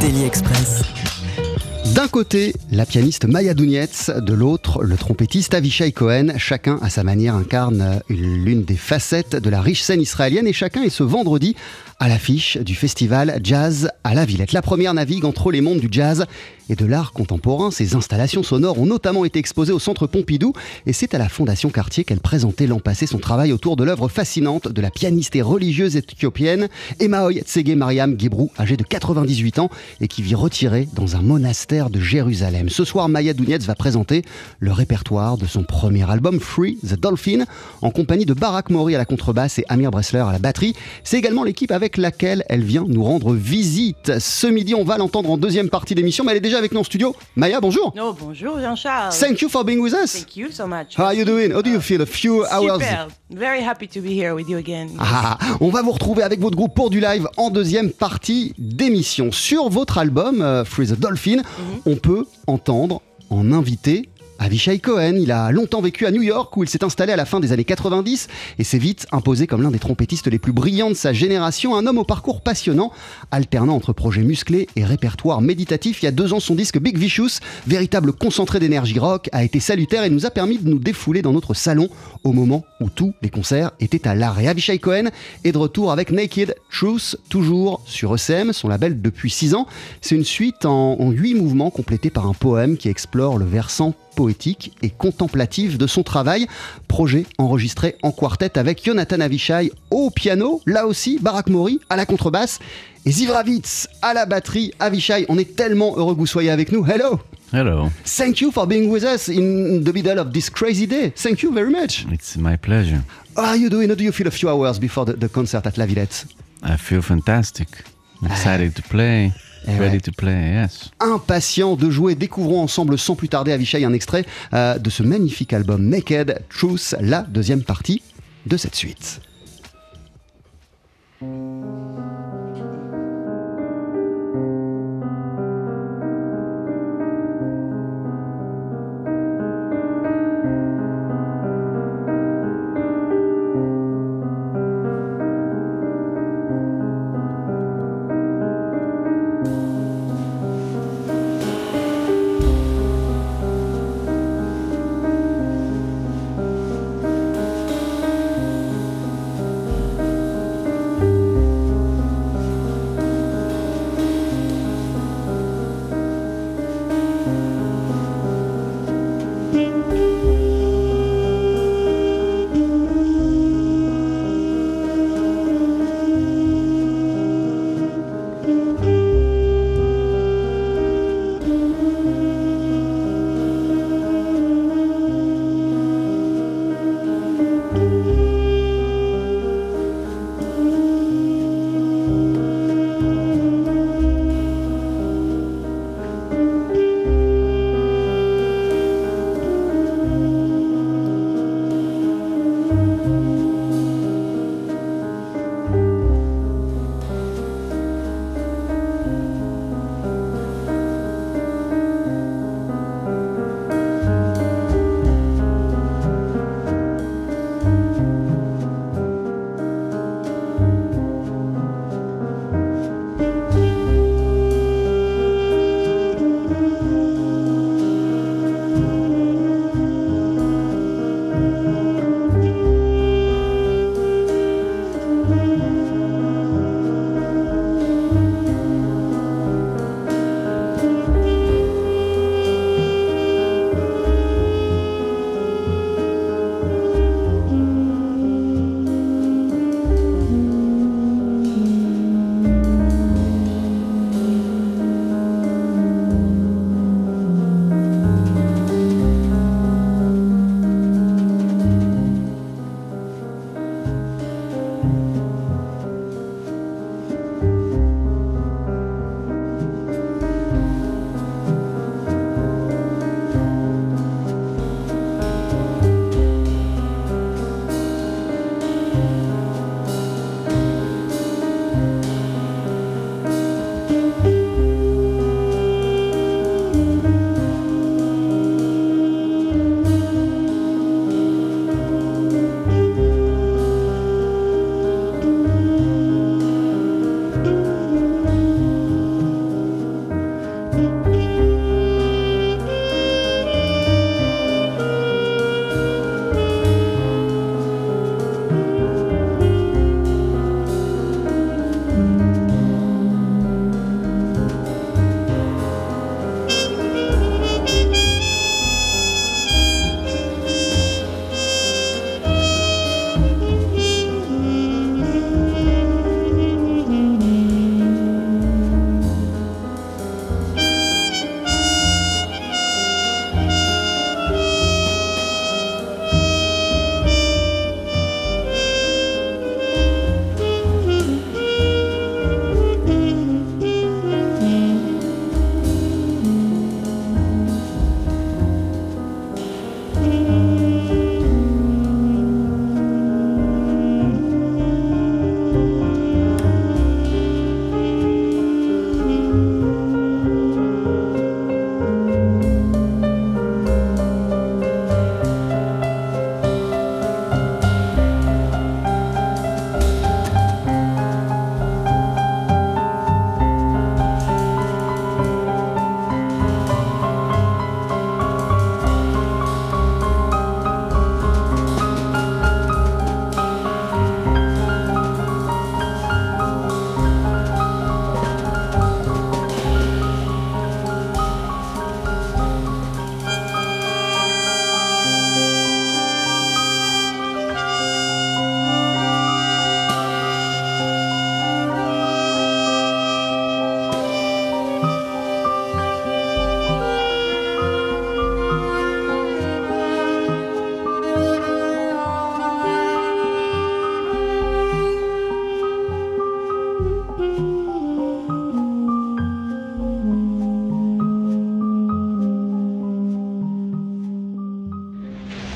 Daily Express. D'un côté, la pianiste Maya Dounietz, de l'autre, le trompettiste Avishai Cohen. Chacun, à sa manière, incarne l'une des facettes de la riche scène israélienne et chacun est ce vendredi à l'affiche du festival Jazz à la Villette. La première navigue entre les mondes du jazz et de l'art contemporain. Ses installations sonores ont notamment été exposées au Centre Pompidou et c'est à la Fondation Cartier qu'elle présentait l'an passé son travail autour de l'œuvre fascinante de la pianiste et religieuse éthiopienne Emaoy Tsege Mariam Gebrou, âgée de 98 ans et qui vit retirée dans un monastère de Jérusalem. Ce soir, Maya Dounietz va présenter le répertoire de son premier album Free the Dolphin en compagnie de Barak Mori à la contrebasse et Amir Bressler à la batterie. C'est également l'équipe avec laquelle elle vient nous rendre visite. Ce midi, on va l'entendre en deuxième partie d'émission, mais elle est déjà avec nous en studio. Maya, bonjour. No, bonjour Jean-Charles. Thank you for being with us. Thank you so much. How are you doing? How do you feel? A few hours. Super. Very happy to be here with you again. Ah, on va vous retrouver avec votre groupe pour du live en deuxième partie d'émission. Sur votre album euh, Free the Dolphin, on peut entendre en invité Avishai Cohen. Il a longtemps vécu à New York où il s'est installé à la fin des années 90 et s'est vite imposé comme l'un des trompettistes les plus brillants de sa génération. Un homme au parcours passionnant, alternant entre projets musclés et répertoire méditatif. Il y a deux ans, son disque Big Vicious, véritable concentré d'énergie rock, a été salutaire et nous a permis de nous défouler dans notre salon au moment où tous les concerts étaient à l'arrêt. Avishai Cohen est de retour avec Naked Truth, toujours sur ECM, son label depuis 6 ans. C'est une suite en, en 8 mouvements complétés par un poème qui explore le versant poétique et contemplatif de son travail. Projet enregistré en quartet avec Jonathan Avishai au piano, là aussi Barak Mori à la contrebasse et Zivravitz à la batterie. Avishai, on est tellement heureux que vous soyez avec nous. Hello! Hello, Thank you for being with us in the middle of this crazy day. Thank you very much. it's my pleasure. How are you doing? How do you feel a few hours before the, the concert at La Villette? I feel fantastic. Excited to play. Eh Ready ouais. to play, yes. Impatient de jouer, découvrons ensemble sans plus tarder Avishai un extrait euh, de ce magnifique album Naked Truth, la deuxième partie de cette suite.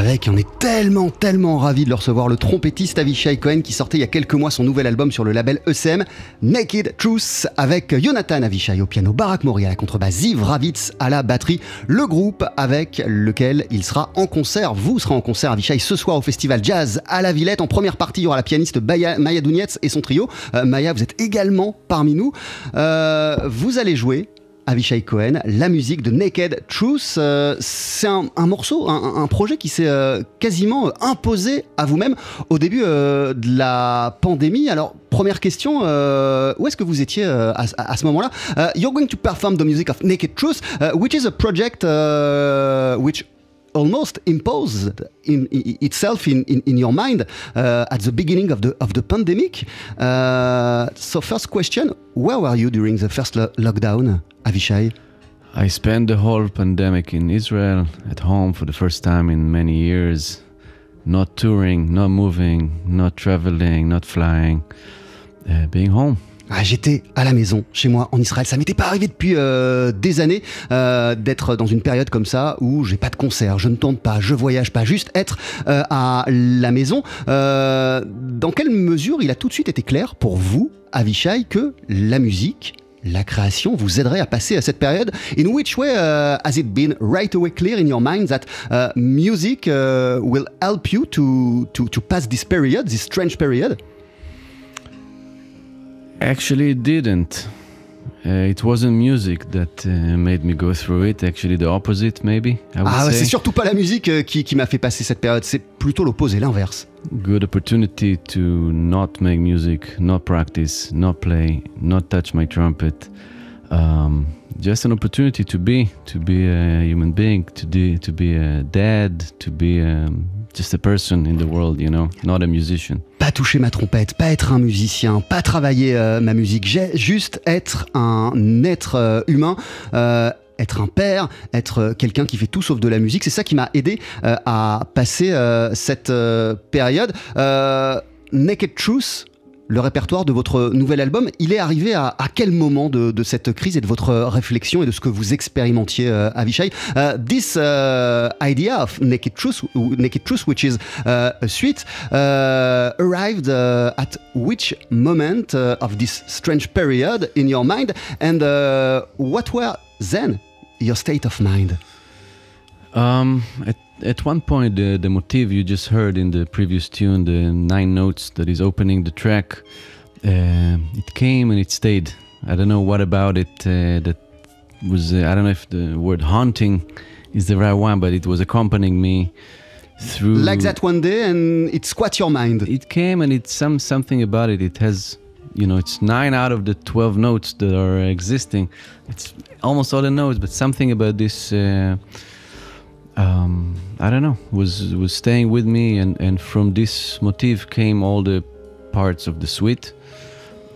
Avec, on est tellement, tellement ravis de le recevoir, le trompettiste Avishai Cohen qui sortait il y a quelques mois son nouvel album sur le label ECM, Naked Truth, avec Jonathan Avishai au piano, Barak Mori à la contrebasse, Ziv Ravitz à la batterie, le groupe avec lequel il sera en concert. Vous serez en concert, Avishai, ce soir au festival Jazz à la Villette. En première partie, il y aura la pianiste Baya- Maya Dounietz et son trio. Euh, Maya, vous êtes également parmi nous. Euh, vous allez jouer Avishai Cohen, la musique de Naked Truth. Euh, c'est un, morceau, un, projet qui s'est euh, quasiment imposé à vous-même au début euh, de la pandémie. Alors, première question, où est-ce que vous étiez à, ce moment-là? You're going to perform the music of Naked Truth, which is a project which almost imposed in, i- itself in, in, in your mind uh, at the beginning of the of the pandemic. Uh, so first question, where were you during the first lo- lockdown, Avishai? I spent the whole pandemic in Israel at home for the first time in many years, not touring, not moving, not traveling, not flying, uh, being home. Ah, J'étais à la maison, chez moi, en Israël. Ça m'était pas arrivé depuis euh, des années euh, d'être dans une période comme ça où j'ai pas de concert, je ne tourne pas, je voyage pas, juste être euh, à la maison. Dans quelle mesure il a tout de suite été clair pour vous, Avishai, que la musique la création vous aiderait à passer à cette période? In which way has it been right away clear in your mind that music will help you to, to, to pass this period, this strange period? Actually, it didn't. Uh, it wasn't music that uh, made me go through it. Actually, the opposite, maybe. I would Ah, c'est surtout pas la musique euh, qui, qui m'a fait passer cette période, c'est plutôt l'opposé, l'inverse. good opportunity to not make music, not practice, not play, not touch my trumpet. Um, just an opportunity to be, to be a human being, to be, to be a dad, to be um, just a person in the world, you know, not a musician. Pas toucher ma trompette, pas être un musicien, pas travailler euh, ma musique, juste être un être euh, humain. euh, être un père, être quelqu'un qui fait tout sauf de la musique, c'est ça qui m'a aidé à passer cette période. Naked Truth, le répertoire de votre nouvel album, il est arrivé à, quel moment de, cette crise et de votre réflexion et de ce que vous expérimentiez, euh, Avishai? Uh, This uh, idea of Naked Truth, Naked Truth, which is uh, a suite, arrived at which moment uh, of this strange period in your mind, and uh, what were then your state of mind? Um, at one point, the, the motif you just heard in the previous tune, the nine notes that is opening the track, uh, it came and it stayed. I don't know what about it uh, that was, uh, I don't know if the word haunting is the right one, but it was accompanying me through. Like that one day, and it squat your mind. It came and it's some something about it. It has, you know, it's nine out of the twelve notes that are existing. It's almost all the notes, but something about this, uh, um, I don't know, was was staying with me, and and from this motif came all the parts of the suite,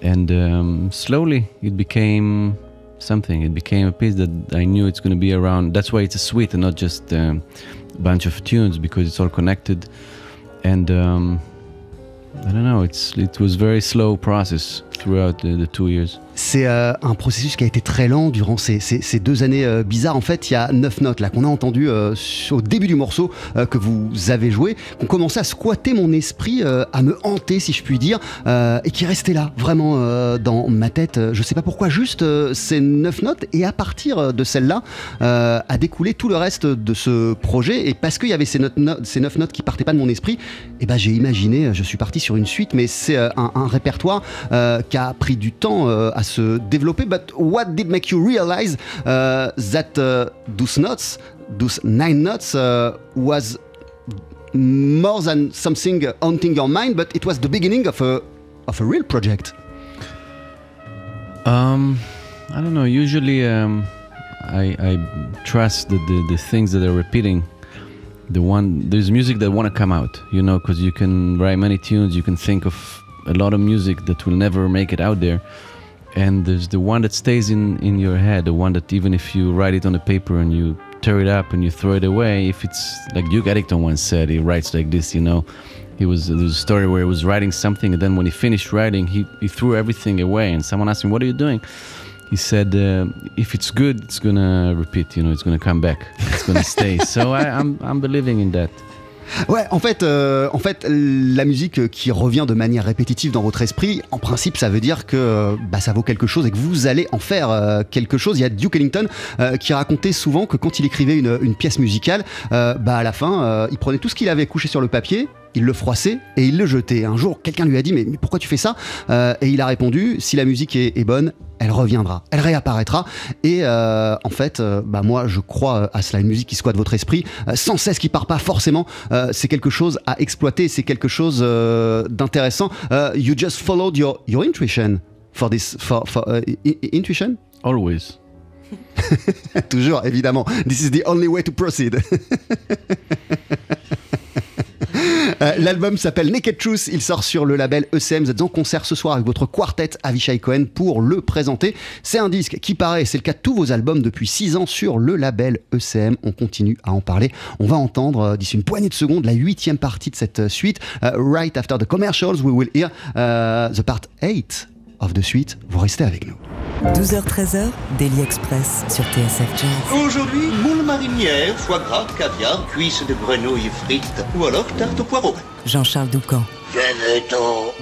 and um, slowly it became something. It became a piece that I knew it's going to be around. That's why it's a suite and not just um, a bunch of tunes because it's all connected and um, I don't know. It's it was very slow process throughout the, the two years. C'est euh, un processus qui a été très lent durant ces, deux années euh, bizarres. En fait, il y a neuf notes là qu'on a entendues euh, au début du morceau que vous avez joué, qui ont commencé à squatter mon esprit, à me hanter, si je puis dire, et qui restaient là, vraiment dans ma tête. Je sais pas pourquoi, juste ces neuf notes. Et à partir de celle-là, euh, a découlé tout le reste de ce projet. Et parce qu'il y avait ces, notes- neuf notes qui partaient pas de mon esprit, et ben j'ai imaginé, je suis parti sur une suite, mais c'est un, un répertoire qui a pris du temps à se développer. But what did make you realize uh, that uh, those notes, those nine notes, uh, was more than something haunting your mind, but it was the beginning of a of a real project? Um, I don't know. Usually, um, I I trust that the the things that are repeating, the one there's music that want to come out. You know, because you can write many tunes. You can think of a lot of music that will never make it out there. And there's the one that stays in, in your head, the one that even if you write it on a paper and you tear it up and you throw it away, if it's like Duke Ellington once said, he writes like this, you know. He was there's a story where he was writing something and then when he finished writing, he, he threw everything away and someone asked him, What are you doing? He he said, uh, if it's good, it's gonna repeat. You know, it's gonna come back. It's gonna stay. so I, I'm I'm believing in that. Ouais, en fait, euh, en fait, la musique qui revient de manière répétitive dans votre esprit, en principe, ça veut dire que euh, bah, ça vaut quelque chose et que vous allez en faire euh, quelque chose. Il y a Duke Ellington qui racontait souvent que quand il écrivait une, une pièce musicale, bah, à la fin, il prenait tout ce qu'il avait couché sur le papier. Il le froissait et il le jetait. Un jour, quelqu'un lui a dit mais, mais pourquoi tu fais ça? Euh, Et il a répondu si la musique est, est bonne, elle reviendra, elle réapparaîtra. Et euh, en fait, euh, bah moi, je crois à cela. Une musique qui squatte votre esprit, sans cesse, qui part pas forcément. c'est quelque chose à exploiter. C'est quelque chose d'intéressant. You just followed your your intuition for this for, for uh, intuition? Always. Toujours, évidemment. This is the only way to proceed. Euh, L'album s'appelle Naked Truth, il sort sur le label ECM. Vous êtes en concert ce soir avec votre quartet Avishai Cohen pour le présenter. C'est un disque qui paraît, c'est le cas de tous vos albums depuis 6 ans sur le label ECM. On continue à en parler. On va entendre euh, d'ici une poignée de secondes la huitième partie de cette euh, suite. Right after the commercials, we will hear the part 8 of the suite. Vous restez avec nous. 12h-13h, Daily Express sur TSF Jazz. Aujourd'hui, moule marinière, foie gras, caviar, cuisses de grenouille frites ou alors tarte au poireau. Jean-Charles Doucan. Venez-t'en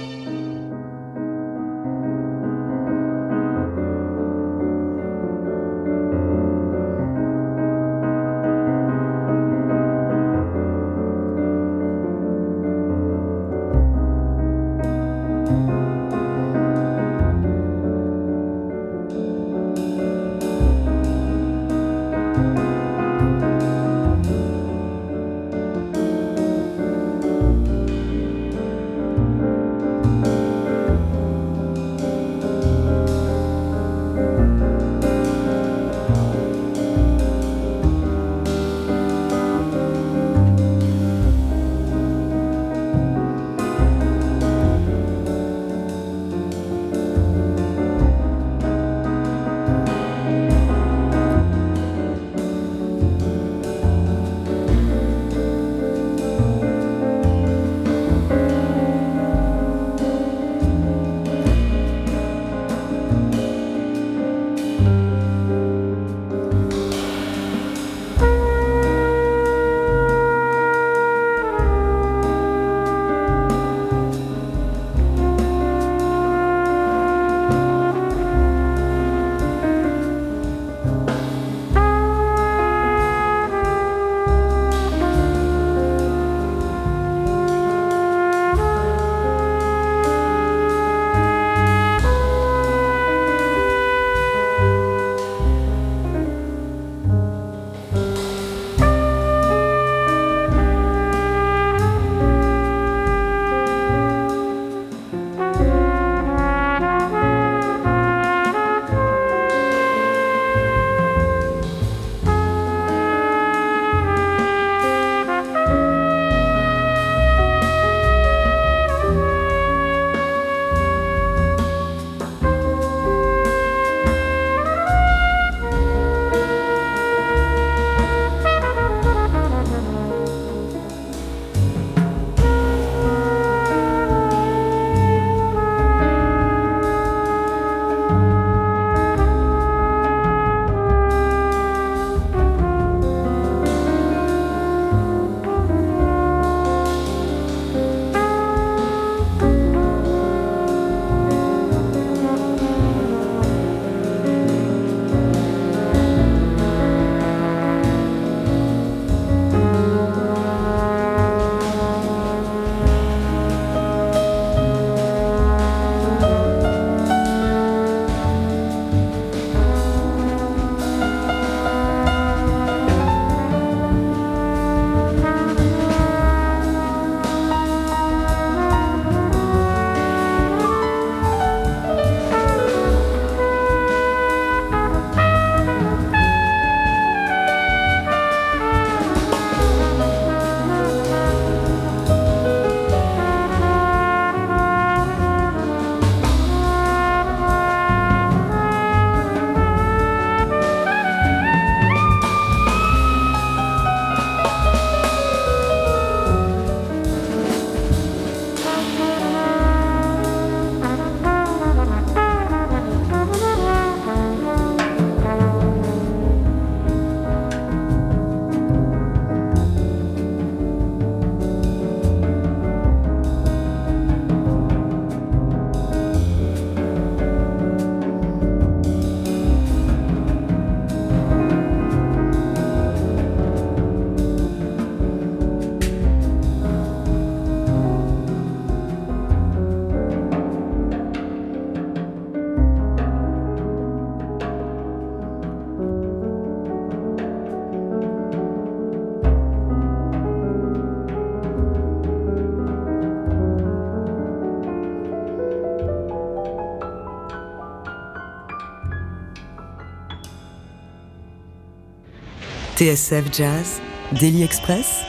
TSF Jazz, Daily Express,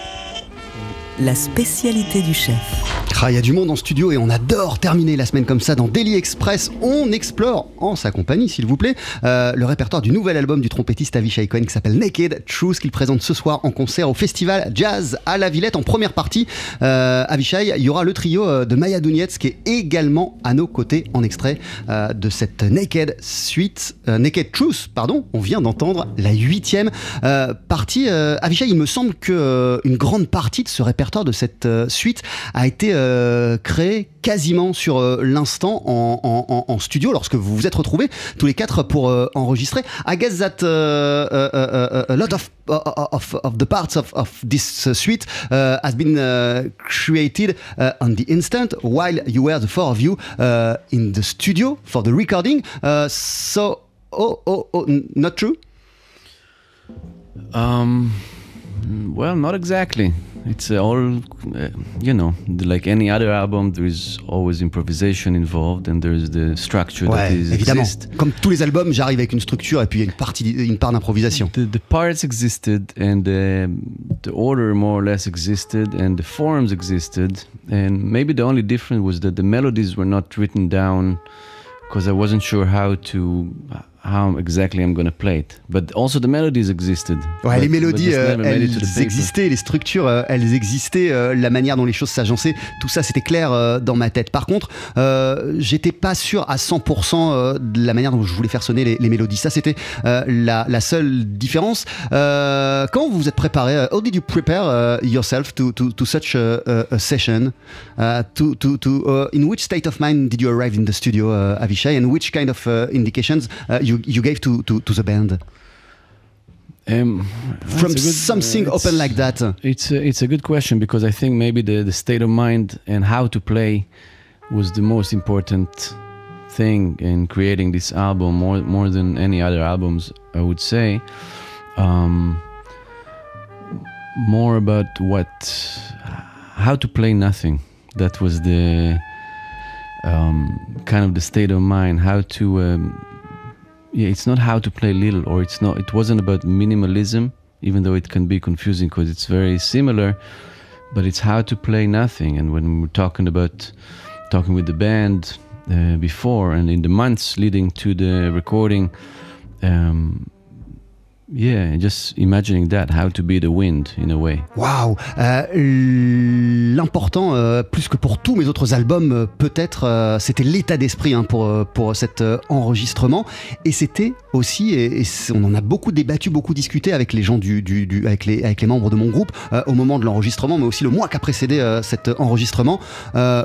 la spécialité du chef. Ah, Il y a du monde en studio et on adore terminer la semaine comme ça dans Daily Express. On explore, en sa compagnie s'il vous plaît, euh, le répertoire du nouvel album du trompettiste Avishai Cohen qui s'appelle Naked Truth qu'il présente ce soir en concert au festival Jazz à la Villette. En première partie, euh, Avishai, il y aura le trio euh, de Maya Dounietz qui est également à nos côtés en extrait euh, de cette Naked Suite, Naked Truth, pardon. On vient d'entendre la huitième partie. Avishai, il me semble que une grande partie de ce répertoire de cette euh, suite a été euh, créée quasiment sur euh, l'instant en, studio lorsque vous vous êtes retrouvés tous les quatre pour enregistrer. I guess that a lot of, of, of the parts of, of this uh, suite uh, has been uh, created uh, on the instant while you were the four of you uh, in the studio for the recording. Uh, so, oh, oh, oh, not true? Um, well, not exactly. It's all, uh, you know, like any other album, there is always improvisation involved, and there's the structure that Ouais, is évidemment. exist. Comme tous les albums, j'arrive avec une structure et puis il y a une partie, une part d'improvisation. The, the parts existed, and the, the order more or less existed, and the forms existed, and maybe the only difference was that the melodies were not written down because I wasn't sure how to how exactly I'm gonna play it. But also the melodies existed. Ouais, but- les mélodies, euh, elles existaient, les structures, euh, elles existaient, euh, la manière dont les choses s'agençaient, tout ça c'était clair dans ma tête. Par contre, j'étais pas sûr à 100% euh, de la manière dont je voulais faire sonner les, les mélodies. Ça c'était la, la seule différence. Quand vous vous êtes préparé, how did you prepare yourself to, to, to such a, session? Uh, to, to, to, uh, in which state of mind did you arrive in the studio, uh, Avishai, and which kind of indications uh, you, you gave to, to, to the band? Um, From good- something uh, open like that. It's a, it's a good question because I think maybe the, the state of mind and how to play was the most important thing in creating this album more more than any other albums I would say. Um, more about what how to play nothing. That was the um, kind of the state of mind. How to um, yeah, it's not how to play little, or it's not. It wasn't about minimalism, even though it can be confusing because it's very similar. But it's how to play nothing. And when we're talking about talking with the band uh, before and in the months leading to the recording, um, yeah, just imagining that, how to be the wind in a way. Waouh Euh, L'important, euh, plus que pour tous mes autres albums, euh, peut-être, c'était l'état d'esprit hein, pour, pour cet enregistrement. Et c'était aussi, et, on en a beaucoup débattu, beaucoup discuté avec les gens du, du, avec, les, avec les membres de mon groupe au moment de l'enregistrement, mais aussi le mois qui a précédé cet enregistrement.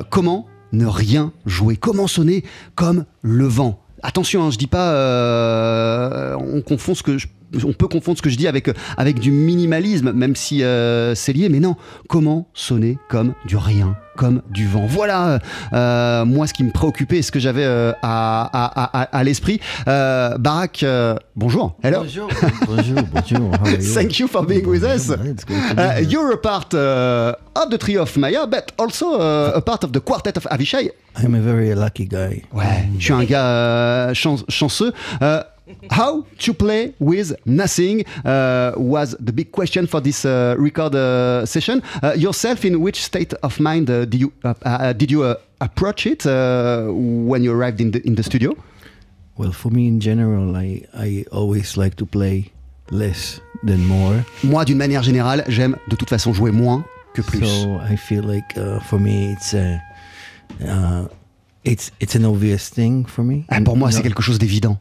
Comment ne rien jouer Comment sonner comme le vent? Attention, hein, je dis pas, euh, on confond ce que on peut confondre ce que je dis avec, avec du minimalisme, même si euh, c'est lié, mais non. Comment sonner comme du rien, comme du vent Voilà, euh, moi, ce qui me préoccupait ce que j'avais euh, à, à, à, à l'esprit. Euh, Barak, bonjour. Hello. Bonjour, bonjour, bonjour. How are you? Thank you for being with us. Uh, you're a part uh, of the trio of Maya, but also uh, a part of the quartet of Avishai. I'm a very lucky guy. Ouais, je suis un gars chan- chanceux. How to play with nothing uh, was the big question for this uh, record uh, session. Uh, yourself, in which state of mind uh, did you uh, did you approach it uh, when you arrived in the in the studio? Well, for me in general, I, I always like to play less than more. Moi, d'une manière générale, j'aime de toute façon jouer moins que plus. So I feel like for me, it's a, it's it's an obvious thing for me. Ah, pour moi, c'est quelque chose d'évident.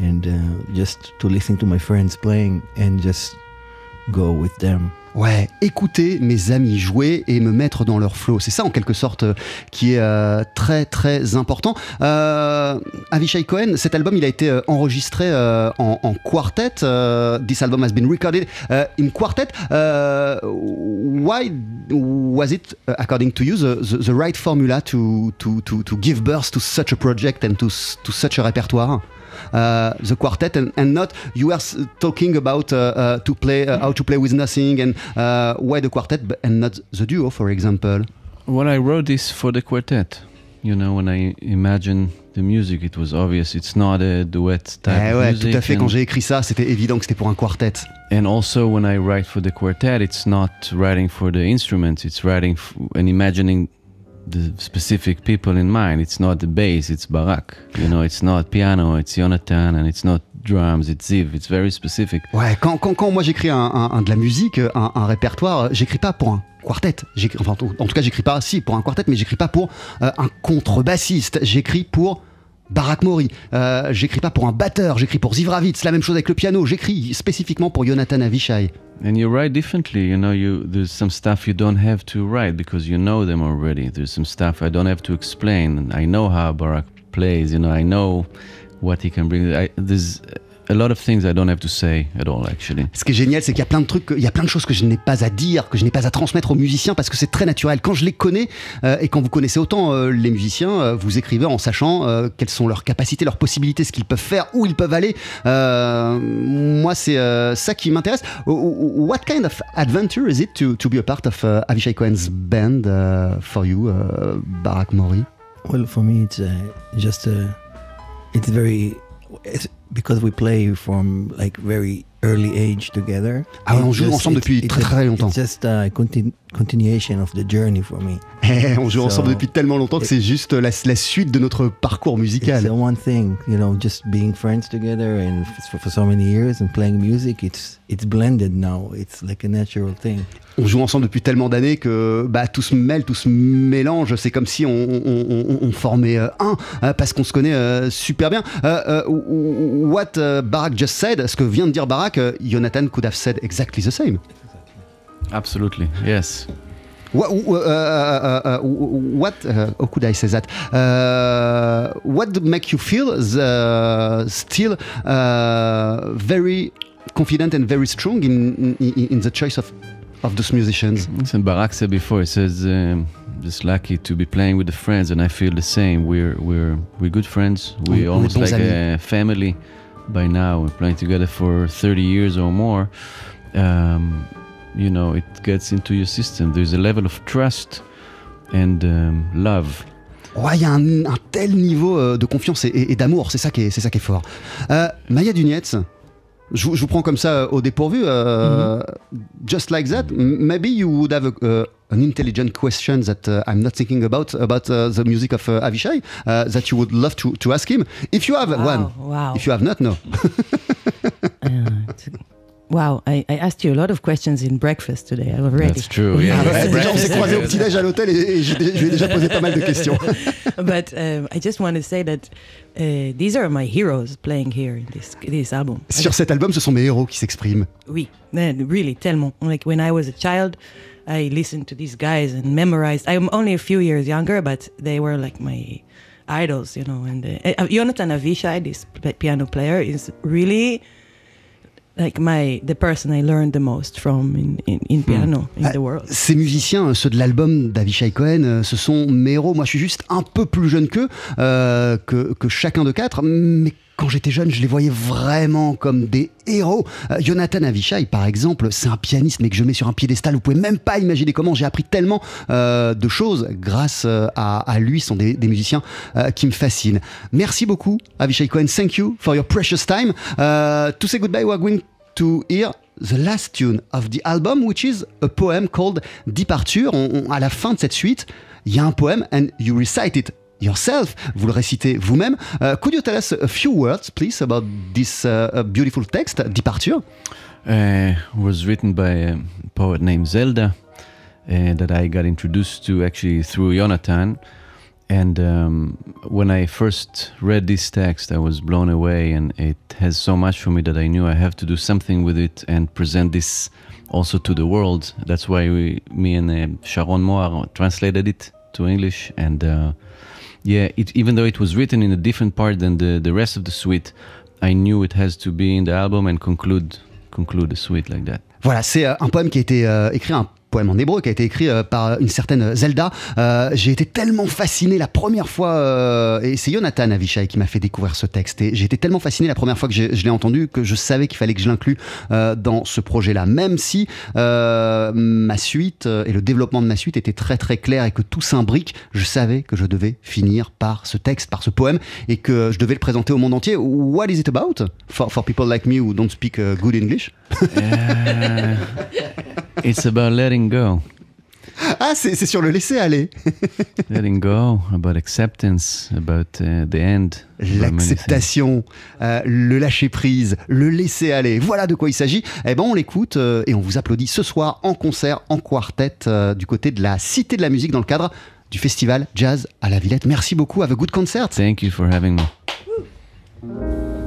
And uh, just to listen to my friends playing and just go with them. Ouais, écouter mes amis jouer et me mettre dans leur flow. C'est ça en quelque sorte euh, qui est euh, très très important. Euh, Avishai Cohen, cet album il a été enregistré en, quartet. This album has been recorded uh, in quartet. Why was it, uh, according to you, the, right formula to, give birth to such a project and to, to such a répertoire? Uh, the quartet and, and not you s- talking about uh, uh, to play uh, how to play with nothing and uh, why the quartet but, and not the duo for example Well, I wrote this for the quartet You know, when I imagine the music, it was obvious. It's not a duet type Eh of ouais, music. tout à fait. Quand and- j'ai écrit ça, c'était évident que c'était pour un quartet. And also, when I write for the quartet, it's not writing for the instruments. It's writing and imagining the specific people in mind. It's not the bass. It's Barak. You know, it's not piano. It's Jonathan, and it's not drums. It's Ziv. It's very specific. Ouais, quand, quand, quand moi j'écris un, un- un- de la musique, un, un répertoire, j'écris pas pour un quartet. Enfin, en tout cas, j'écris pas, si, pour un quartet, mais j'écris pas pour euh, un contrebassiste. J'écris pour Barak Mori. Euh, j'écris pas pour un batteur. J'écris pour Ziv Ravitz. La même chose avec le piano. J'écris spécifiquement pour Jonathan Avishai. And you write differently. You know, you there's some stuff you don't have to write because you know them already. There's some stuff I don't have to explain. I know how Barak plays. You know, I know what he can bring. I, there's a lot of things I don't have to say at all, actually. Ce qui est génial, c'est qu'il y a plein de trucs, il y a plein de choses que je n'ai pas à dire, que je n'ai pas à transmettre aux musiciens parce que c'est très naturel. Quand je les connais euh, et quand vous connaissez autant euh, les musiciens, euh, vous écrivez en sachant euh, quelles sont leurs capacités, leurs possibilités, ce qu'ils peuvent faire, où ils peuvent aller. Euh, moi, c'est euh, ça qui m'intéresse. What kind of adventure is it to, to be a part of uh, Avishai Cohen's band uh, for you, uh, Barak Mori? Well, for me, it's uh, just uh, it's very it's because we play from like very early age together. Ah on joue ensemble depuis très, très longtemps. Just a contin- continuation of the journey for me. Eh, on joue So- ensemble depuis tellement longtemps que c'est juste la, la suite de notre parcours It's musical. the one thing, you know, just being friends together and for, for so many years and playing music. It's it's blended now. It's like a natural thing. on joue ensemble depuis tellement d'années que bah, tout se mêle, tout se mélange. C'est comme si on, on- on- on formait euh, un euh, parce qu'on se connaît euh, super bien. Euh, what euh, Barak just said, ce que vient de dire Barak, euh, Jonathan could have said exactly the same. Absolutely, yes. What, uh, uh, uh, what uh, how could I say that? Uh, what make you feel the, still uh, very confident and very strong in, in, in the choice of, of those musicians? Listen, Barak said before. He says, um, "Just lucky to be playing with the friends," and I feel the same. We're we're we're good friends. On- on We're almost like amis. a family by now. We're playing together for 30 years or more. Um, you know, it gets into your system. There's a level of trust and um, love. Ouais, il y a un, un tel niveau euh, de confiance et, et- et d'amour, c'est ça qui est, c'est ça qui est fort. Euh, Maya Dunietz, je, vous- je vous prends comme ça euh, au dépourvu. euh, Just like that, maybe you would have a, uh, an intelligent question that uh, I'm not thinking about about uh, the music of uh, Avishai uh, that you would love to, to ask him. If you have Wow, one, wow. if you have not, no. Wow, I, I asked you a lot of questions in breakfast today already. That's true. Yeah. Ah ouais, déjà, on s'est croisés au petit-déj à l'hôtel et, et je, je lui ai déjà posé pas mal de questions. but um, I just want to say that uh, these are my heroes playing here in this this album. Sur cet album, ce sont mes héros qui s'expriment. Oui, and really, tellement. Like when I was a child, I listened to these guys and memorized. I'm only a few years younger, but they were like my idols, you know. And uh, uh, Jonathan Avishai, this piano player, is really like my the person I learned the most from in in, in piano in Ah, the world. Ces musiciens, ceux de l'album d'Avishai Cohen, euh, ce sont mes héros. Moi, je suis juste un peu plus jeune qu'eux, euh, que, que chacun de quatre, mais quand j'étais jeune, je les voyais vraiment comme des héros. Euh, Jonathan Avishai, par exemple, c'est un pianiste, mais que je mets sur un piédestal. Vous pouvez même pas imaginer comment j'ai appris tellement euh, de choses grâce euh, à, lui. Ce sont des, musiciens qui me fascinent. Merci beaucoup, Avishai Cohen. Thank you for your precious time. To say goodbye, we're going to hear the last tune of the album, which is a poem called Departure. À la fin de cette suite, il y a un poème, and you recite it yourself. Vous le récitez vous-même. Uh, could you tell us a few words, please, about this uh, beautiful text, Departure? uh, was written by a poet named Zelda uh, that I got introduced to actually through Jonathan. And um, when I first read this text, I was blown away, and it has so much for me that I knew I have to do something with it and present this also to the world. That's why we, me and uh, Sharon Moir translated it to English. And uh, yeah, it, even though it was written in a different part than the, the rest of the suite, I knew it has to be in the album and conclude conclude the suite like that. Voilà, c'est euh, un poème qui a été euh, écrit, un poème en hébreu qui a été écrit euh, par une certaine Zelda. Euh, j'ai été tellement fasciné la première fois, euh, et c'est Jonathan Avishai qui m'a fait découvrir ce texte. Et j'ai été tellement fasciné la première fois que je, l'ai entendu que je savais qu'il fallait que je l'inclue dans ce projet-là, même si ma suite et le développement de ma suite était très très clair et que tout s'imbrique. Je savais que je devais finir par ce texte, par ce poème, et que je devais le présenter au monde entier. What is it about? For, people like me who don't speak good English? It's about letting go. Ah, c'est c'est sur le laisser aller. letting go, about acceptance, about uh, the end. L'acceptation, euh, le lâcher prise, le laisser aller. Voilà de quoi il s'agit. Eh ben, on l'écoute euh, et on vous applaudit ce soir en concert, en quartet, euh, du côté de la Cité de la Musique dans le cadre du festival Jazz à la Villette. Merci beaucoup. Have a good concert. Thank you for having me.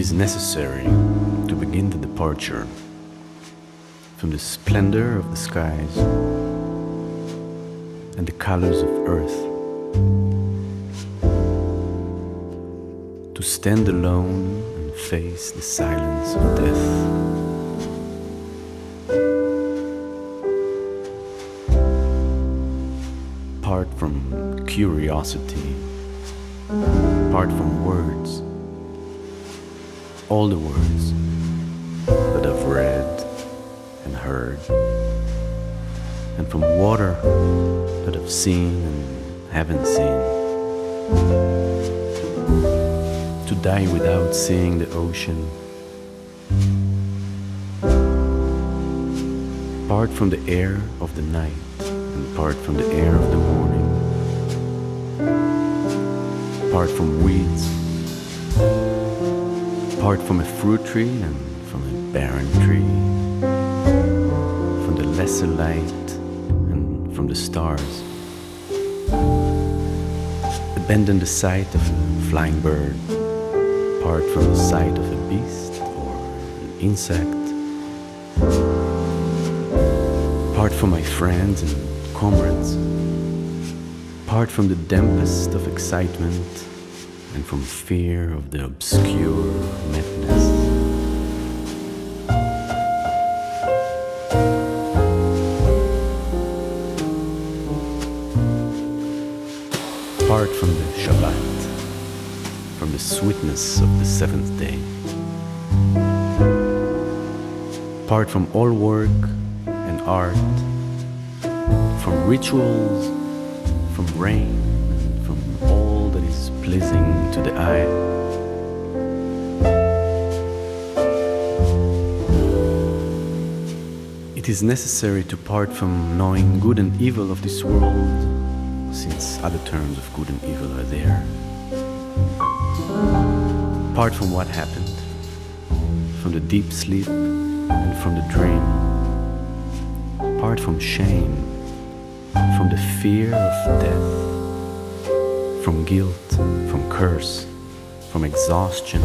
Is necessary to begin the departure from the splendor of the skies and the colors of earth. To stand alone and face the silence of death. Part from curiosity, part from words all the words that I've read and heard, and from water that I've seen and haven't seen. To die without seeing the ocean. Part from the air of the night and part from the air of the morning. Part from weeds apart from a fruit tree and from a barren tree, from the lesser light and from the stars. Abandon the sight of a flying bird, apart from the sight of a beast or an insect, apart from my friends and comrades, apart from the dampest of excitement and from fear of the obscure Apart from the Shabbat, from the sweetness of the seventh day, apart from all work and art, from rituals, from rain, from all that is pleasing to the eye. It is necessary to part from knowing good and evil of this world, since other terms of good and evil are there. Apart from what happened, from the deep sleep and from the dream. Apart from shame, from the fear of death, from guilt, from curse, from exhaustion.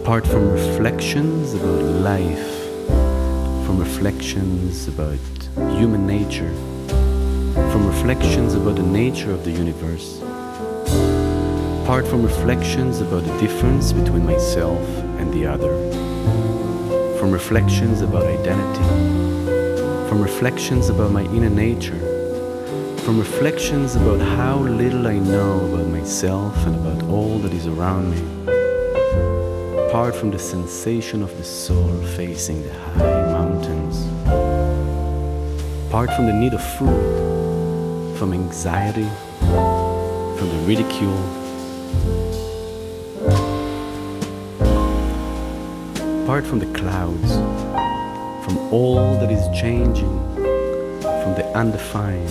Apart from reflections about life, from reflections about human nature, from reflections about the nature of the universe. Apart from reflections about the difference between myself and the other. From reflections about identity. From reflections about my inner nature from reflections about how little I know about myself and about all that is around me. Apart from the sensation of the soul facing the high mountains. Apart from the need of food, from anxiety, from the ridicule. Apart from the clouds, from all that is changing, from the undefined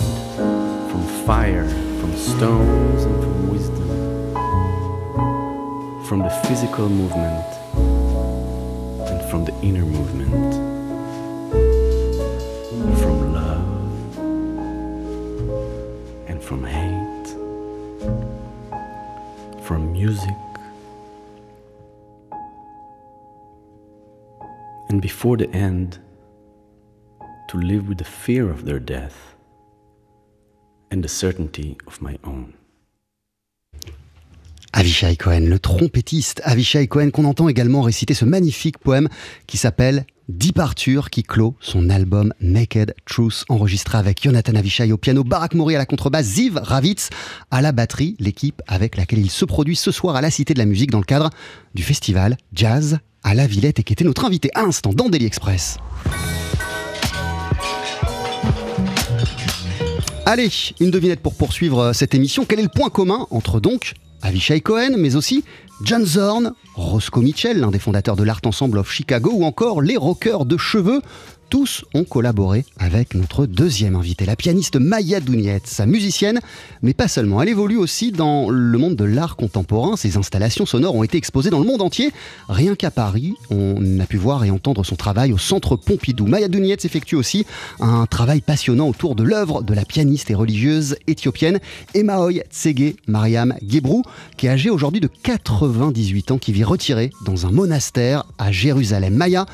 from fire, from stones, and from wisdom, from the physical movement and from the inner movement, from love and from hate, from music. And before the end, to live with the fear of their death and the certainty of my own. Avishai Cohen, le trompettiste Avishai Cohen, qu'on entend également réciter ce magnifique poème qui s'appelle Departure, qui clôt son album Naked Truth, enregistré avec Jonathan Avishai au piano, Barak Mori à la contrebasse, Ziv Ravitz à la batterie, l'équipe avec laquelle il se produit ce soir à la Cité de la Musique dans le cadre du festival Jazz à la Villette et qui était notre invité à l'instant dans Daily Express. Allez, une devinette pour poursuivre cette émission. Quel est le point commun entre donc Avishai Cohen, mais aussi John Zorn, Roscoe Mitchell, l'un des fondateurs de l'Art Ensemble of Chicago, ou encore les rockers de cheveux tous ont collaboré avec notre deuxième invité, la pianiste Maya Douniet, sa musicienne, mais pas seulement. Elle évolue aussi dans le monde de l'art contemporain. Ses installations sonores ont été exposées dans le monde entier. Rien qu'à Paris, on a pu voir et entendre son travail au Centre Pompidou. Maya Douniet effectue aussi un travail passionnant autour de l'œuvre de la pianiste et religieuse éthiopienne Emaoy Tsege Mariam Gebrou, qui est âgée aujourd'hui de 98 ans, qui vit retirée dans un monastère à Jérusalem. Maya,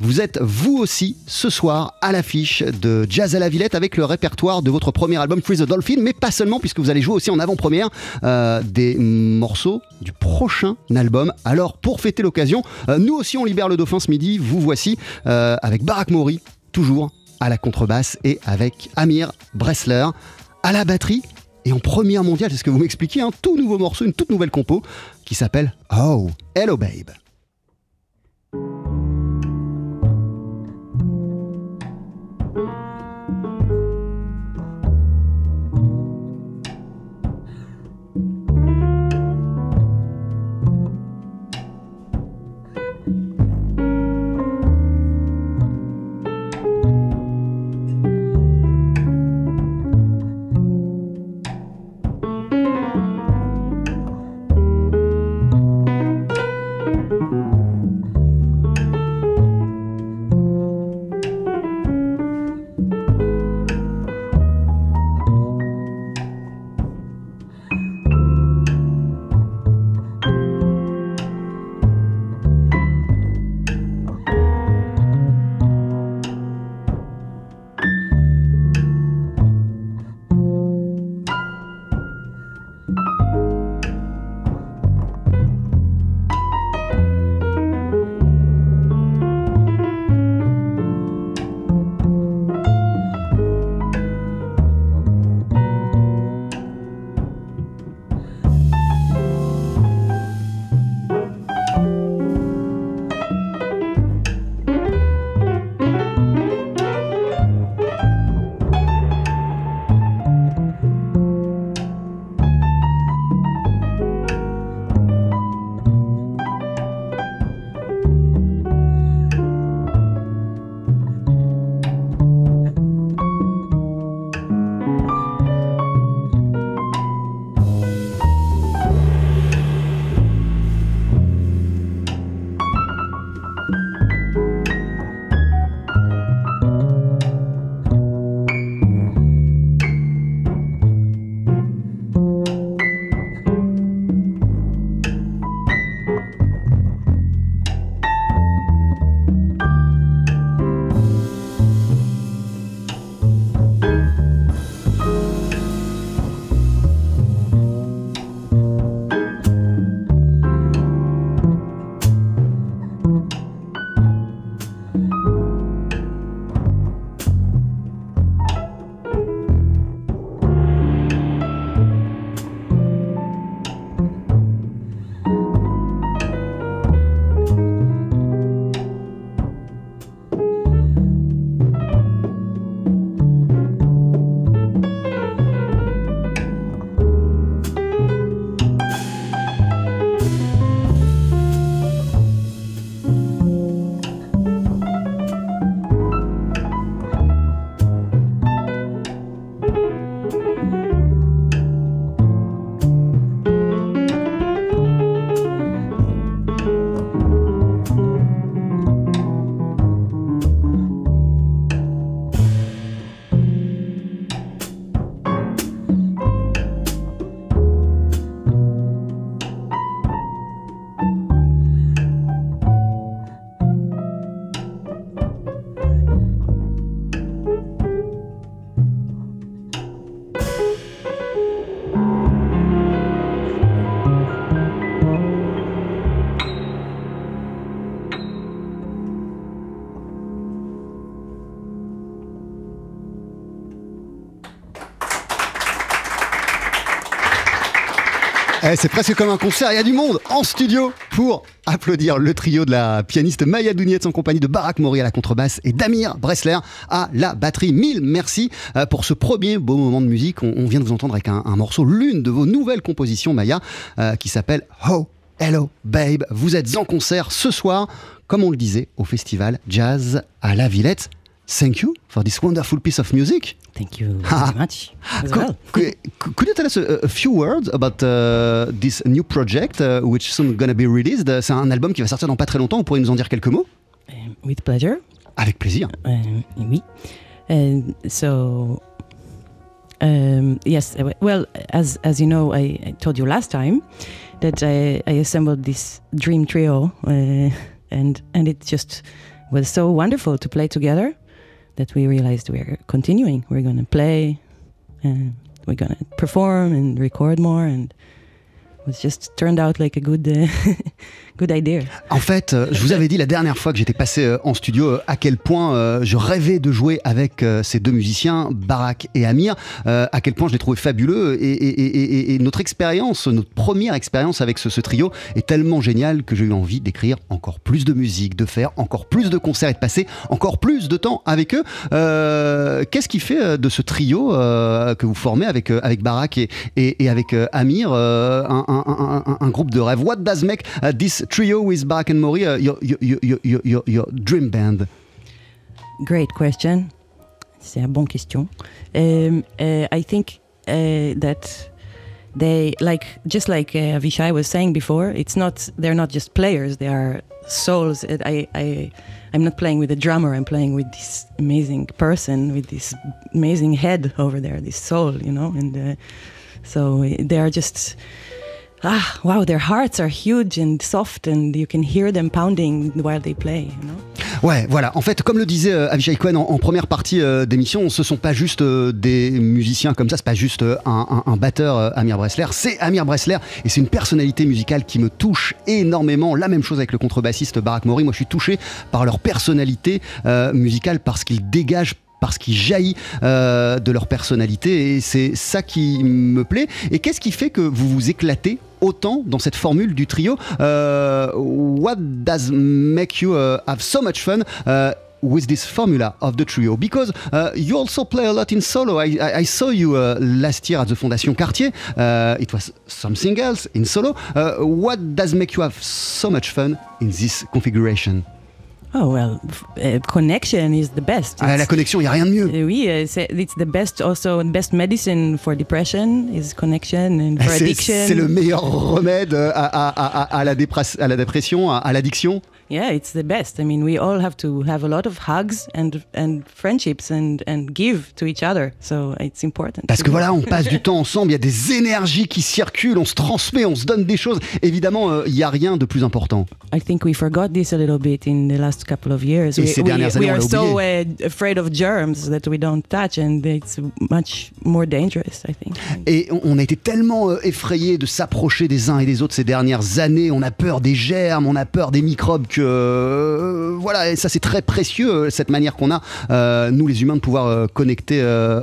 vous êtes vous aussi ce soir à l'affiche de Jazz à la Villette avec le répertoire de votre premier album Free the Dolphin, mais pas seulement puisque vous allez jouer aussi en avant-première euh, des morceaux du prochain album. Alors pour fêter l'occasion, euh, nous aussi on libère le dauphin ce midi, vous voici euh, avec Barak Mori, toujours à la contrebasse et avec Amir Bressler à la batterie. Et en première mondiale, c'est ce que vous m'expliquez, un tout nouveau morceau, une toute nouvelle compo qui s'appelle Oh, Hello Babe. Eh, c'est presque comme un concert, il y a du monde en studio pour applaudir le trio de la pianiste Maya Dounietz en compagnie de Barak Mori à la contrebasse et Damir Bressler à la batterie. Mille merci euh, pour ce premier beau moment de musique. On, vient de vous entendre avec un, morceau, l'une de vos nouvelles compositions Maya, euh, qui s'appelle Oh Hello Babe. Vous êtes en concert ce soir, comme on le disait, au festival Jazz à la Villette. Thank you for this wonderful piece of music. Thank you very much. Could, well. could, you tell us a, a few words about uh, this new project, uh, which soon gonna be released? Uh, C'est un album qui va sortir dans pas très longtemps. Vous pourriez nous en dire quelques mots Um, with pleasure. Avec plaisir. Um, oui. So, um, yes, uh, well, as as you know, I, I told you last time that I, I assembled this dream trio, uh, and and it just was so wonderful to play together that we realized we're continuing. We're going to play, and we're going to perform and record more, and it was just turned out like a good uh, good idea. En fait, euh, je vous avais dit la dernière fois que j'étais passé euh, en studio euh, à quel point je rêvais de jouer avec ces deux musiciens, Barak et Amir, à quel point je les trouvais fabuleux. Et, notre expérience, notre première expérience avec ce, trio est tellement géniale que j'ai eu envie d'écrire encore plus de musique, de faire encore plus de concerts et de passer encore plus de temps avec eux. Qu'est-ce qui fait de ce trio que vous formez avec, avec Barak et, et- avec Amir un groupe de rêve? What does make uh, this trio with Bach and Mori uh, your, your, your, your, your, dream band Great question. C'est une bonne question. Um, uh, I think uh, that they like just like uh, was saying before. It's not they're not just players; they are souls. I I I'm not playing with a drummer. I'm playing with this amazing person with this amazing head over there, this soul, you know. And uh, so they are just. Ah, wow, their hearts are huge and soft, and you can hear them pounding while they play, you know? Ouais, voilà. En fait, comme le disait euh, Avishai Cohen en, première partie euh, d'émission, ce sont pas juste euh, des musiciens comme ça, c'est pas juste euh, un, un- batteur Amir Bressler, c'est Amir Bressler et c'est une personnalité musicale qui me touche énormément. La même chose avec le contrebassiste Barak Mori. Moi, je suis touché par leur personnalité musicale parce qu'ils dégagent parce qu'ils jaillit euh, de leur personnalité et c'est ça qui me plaît. Et qu'est-ce qui fait que vous vous éclatez autant dans cette formule du trio Euh, What does make you uh, have so much fun with this formula of the trio? Because uh, you also play a lot in solo. I, I, I saw you uh, last year at the Fondation Cartier. Uh, it was something else in solo. Uh, what does make you have so much fun in this configuration? Oh well, uh, connection is the best. Ah, La connexion, il n'y a rien de mieux. uh, oui, c'est- it's the best. Also, the best medicine for depression is connection and for addiction. c'est le meilleur remède à, à- à- à- à la, dépression, à l'addiction. Yeah, it's the best. I mean, we all have to have a lot of hugs and and friendships and and give to each other. So it's important. Parce que voilà, on passe du temps ensemble, il y a des énergies qui circulent, on se transmet, on se donne des choses. Évidemment, euh, il n'y a rien de plus important. I think we forgot this a little bit in the last couple of years. Et we, ces we- dernières we années, on are so uh, afraid of germs that we don't touch, and it's much more dangerous. I think. Et on- on a été tellement euh, effrayés de s'approcher des uns et des autres ces dernières années. On a peur des germes, on a peur des microbes. Que euh, voilà, et ça c'est très précieux euh, cette manière qu'on a euh, nous les humains de pouvoir connecter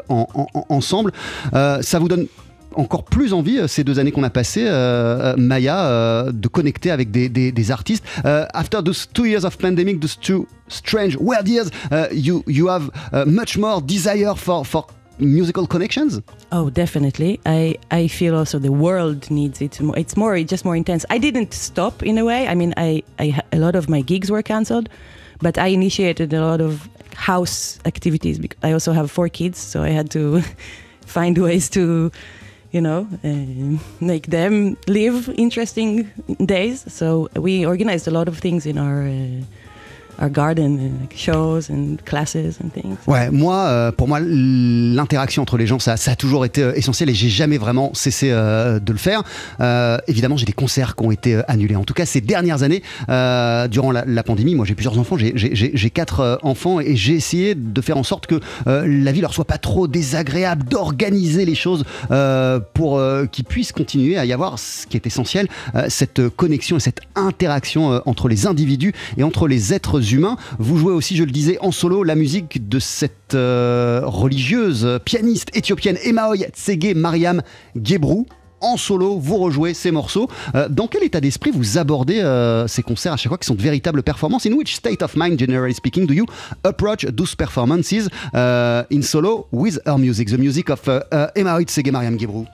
en- en- en- ensemble. Ça vous donne encore plus envie ces deux années qu'on a passées, Maya, de connecter avec des, artistes. Euh, after those two years of pandemic, those two strange, weird years, uh, you you have uh, much more desire for for musical connections. Oh, definitely. I I feel also the world needs it. Mo- It's more, it's just more intense. I didn't stop in a way. I mean, I, I a lot of my gigs were cancelled, but I initiated a lot of house activities. Because I also have four kids, so I had to find ways to, you know, uh, make them live interesting days. So we organized a lot of things in our. Uh, our garden, like shows and classes and things. Ouais, moi, euh, pour moi, l'interaction entre les gens, ça, ça a toujours été euh, essentiel et j'ai jamais vraiment cessé euh, de le faire. Évidemment, j'ai des concerts qui ont été annulés. En tout cas, ces dernières années, durant la, la pandémie, moi j'ai plusieurs enfants, j'ai- quatre enfants et j'ai essayé de faire en sorte que la vie leur soit pas trop désagréable, d'organiser les choses pour qu'ils puissent continuer à y avoir ce qui est essentiel, cette connexion et cette interaction entre les individus et entre les êtres humains. Vous jouez aussi, je le disais, en solo la musique de cette euh, religieuse pianiste éthiopienne Emaoy Tsege Mariam Gebrou en solo, vous rejouez ces morceaux. Euh, dans quel état d'esprit vous abordez euh, ces concerts à chaque fois qui sont de véritables performances? In which state of mind, generally speaking, do you approach those performances in solo with her music, the music of uh, Oitzege, Mariam Gebrou?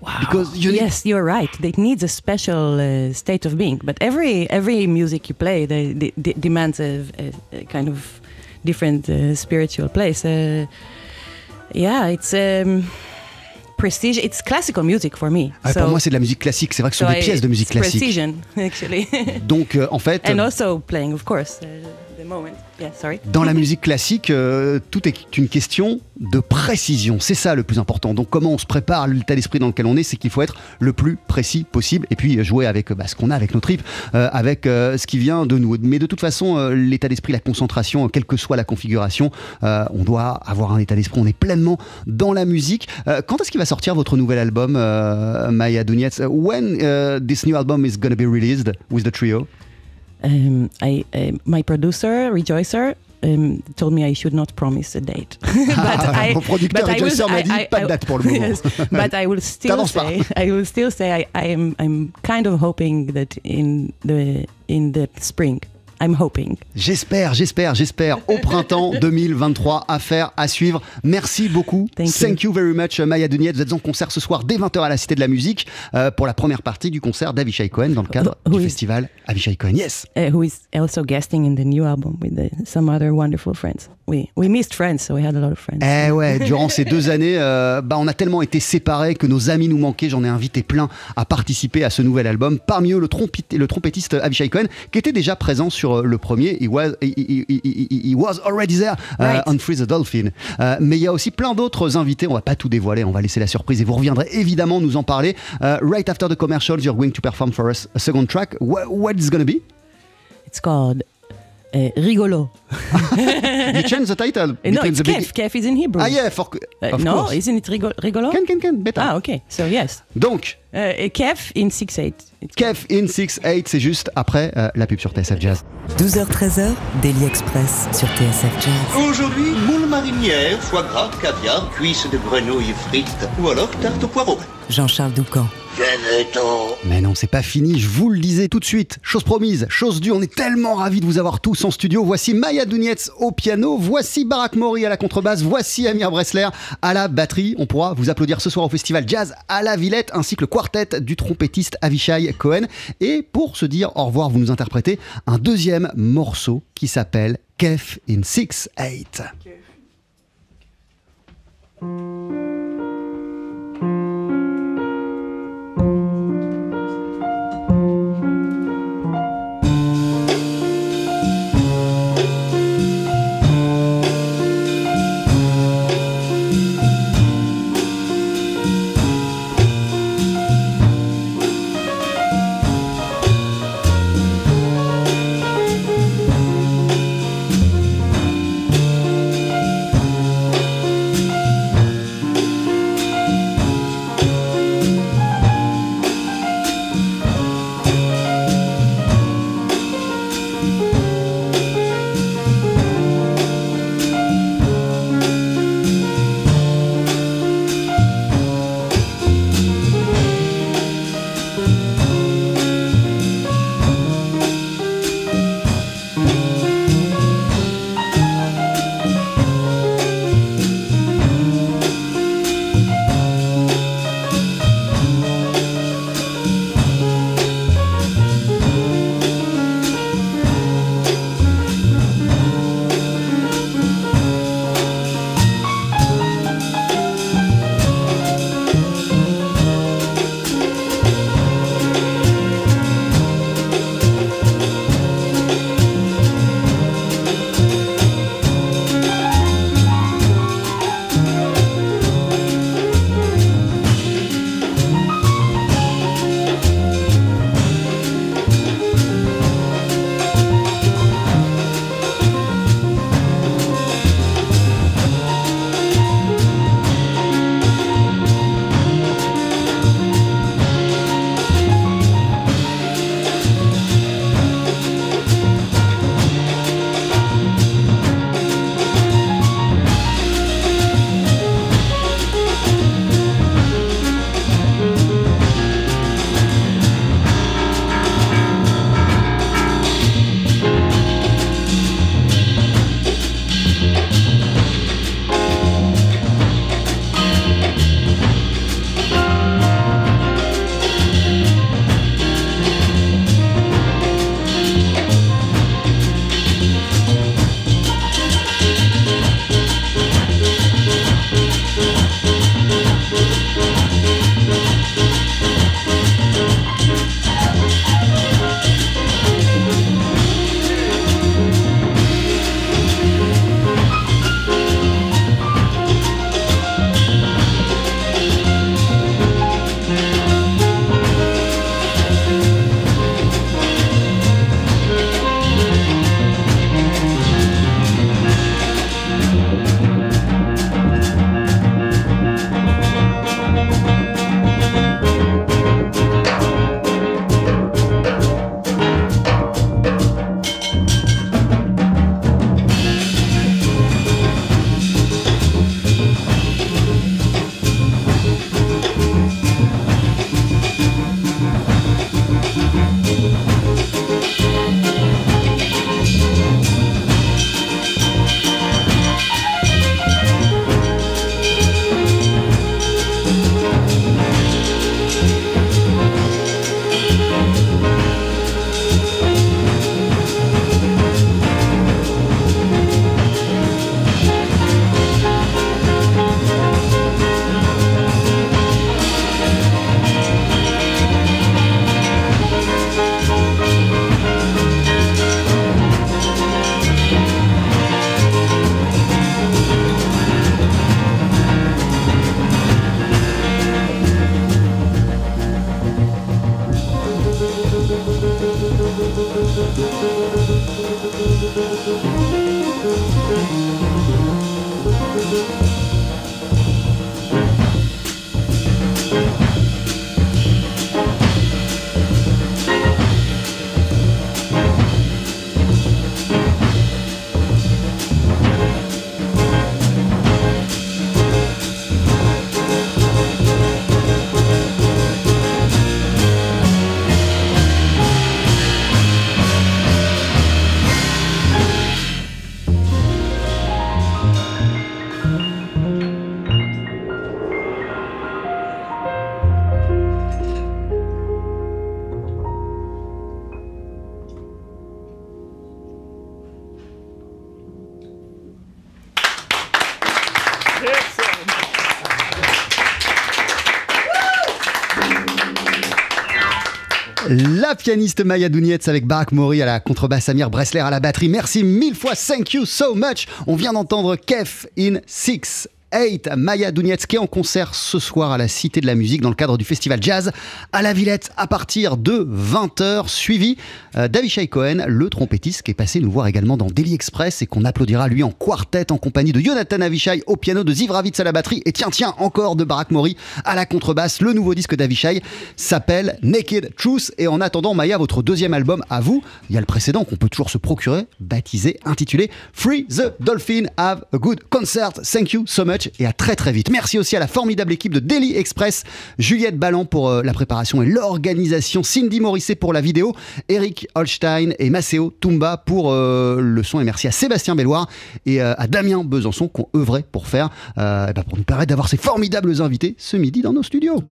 Wow. Because you yes, you're right. It needs a special uh, state of being. But every every music you play, they, they, they demands a, a, a kind of different uh, spiritual place. Uh, yeah, it's um, prestige. It's classical music for me. Ah, pour moi, c'est de la musique classique. C'est vrai que ce sont so des I- pièces de musique it's classique. Precision, actually. Donc, euh, en fait, and also playing, of course, sorry. dans la musique classique, euh, tout est une question de précision. C'est ça le plus important. Donc, comment on se prépare, l'état d'esprit dans lequel on est, c'est qu'il faut être le plus précis possible et puis jouer avec bah, ce qu'on a avec nos tripes, euh, avec euh, ce qui vient de nous. Mais de toute façon, l'état d'esprit, la concentration, quelle que soit la configuration, on doit avoir un état d'esprit. On est pleinement dans la musique. Quand est-ce qu'il va sortir votre nouvel album, Maya Dunietz When uh, this new album is going to be released with the trio? Um, I, uh, my producer, Rejoicer, um, told me I should not promise a date. Ah, mon producteur but I m'a dit I- pas de date pour le moment. Yes, but I will still say, I will still say, I, I am, I'm kind of hoping that in the in the spring, I'm hoping. J'espère, j'espère, j'espère au printemps 2023. Affaire à suivre. Merci beaucoup. Thank you. very much, Maya Duniet. Vous êtes en concert ce soir dès 20h à la Cité de la Musique euh, pour la première partie du concert d'Avishai Cohen dans le cadre Who du is- festival Avishai Cohen. Yes. Uh, who is also guesting in the new album with the, some other wonderful friends. We we missed friends, so we had a lot of friends. Eh ouais, durant ces deux années, euh, bah, on a tellement été séparés que nos amis nous manquaient. J'en ai invité plein à participer à ce nouvel album. Parmi eux, le, le trompettiste Avishai Cohen, qui était déjà présent sur euh, le premier. He was, he, he- he- was already there uh, on Free the Dolphin. Euh, mais il y a aussi plein d'autres invités. On va pas tout dévoiler. On va laisser la surprise et vous reviendrez évidemment nous en parler. Euh, right after the commercials, you're going to perform for us a second track. What, what is going to be? It's called uh, Rigolo. You change the title. Uh, no, it's Kef. Kef is in Hebrew. Ah yeah, for, Uh, of no, course. isn't it Rigo- Rigolo? Can, can, can, better. Ah, okay. So yes. Donc, Uh, Kef in 6-8. Kev in 6-8, c'est juste après euh, la pub sur TSF Jazz. 12h-13h, Daily Express sur TSF Jazz. Aujourd'hui, moule marinière, foie gras, caviar, cuisses de grenouille frites ou alors tarte au poireau. Jean-Charles Doucan. Mais non, c'est pas fini, je vous le disais tout de suite. Chose promise, chose due, on est tellement ravis de vous avoir tous en studio. Voici Maya Dounietz au piano, voici Barak Mori à la contrebasse, voici Amir Bressler à la batterie. On pourra vous applaudir ce soir au festival Jazz à la Villette, ainsi que le quartet du trompettiste Avishai Cohen. Et pour se dire au revoir, vous nous interprétez un deuxième morceau qui s'appelle Kef in 6-8. Pianiste Maya Dounietz avec Barak Mori à la contrebasse, Amir Bressler à la batterie. Merci mille fois, thank you so much. On vient d'entendre Kef in Six 8, Maya Dounietz qui est en concert ce soir à la Cité de la Musique dans le cadre du festival Jazz à la Villette à partir de 20h, suivi euh, d'Avishai Cohen, le trompettiste qui est passé nous voir également dans Daily Express et qu'on applaudira lui en quartet en compagnie de Jonathan Avishai au piano, de Ziv Ravitz à la batterie et tiens tiens encore de Barak Mori à la contrebasse. Le nouveau disque d'Avishai s'appelle Naked Truth et en attendant Maya, votre deuxième album à vous, il y a le précédent qu'on peut toujours se procurer, baptisé, intitulé Free the Dolphin, have a good concert, thank you so much et à très très vite. Merci aussi à la formidable équipe de Daily Express, Juliette Ballan pour euh, la préparation et l'organisation, Cindy Morisset pour la vidéo, Eric Holstein et Maceo Tumba pour euh, le son et merci à Sébastien Belloir et euh, à Damien Besançon qui ont œuvré pour faire, ben, pour nous permettre d'avoir ces formidables invités ce midi dans nos studios.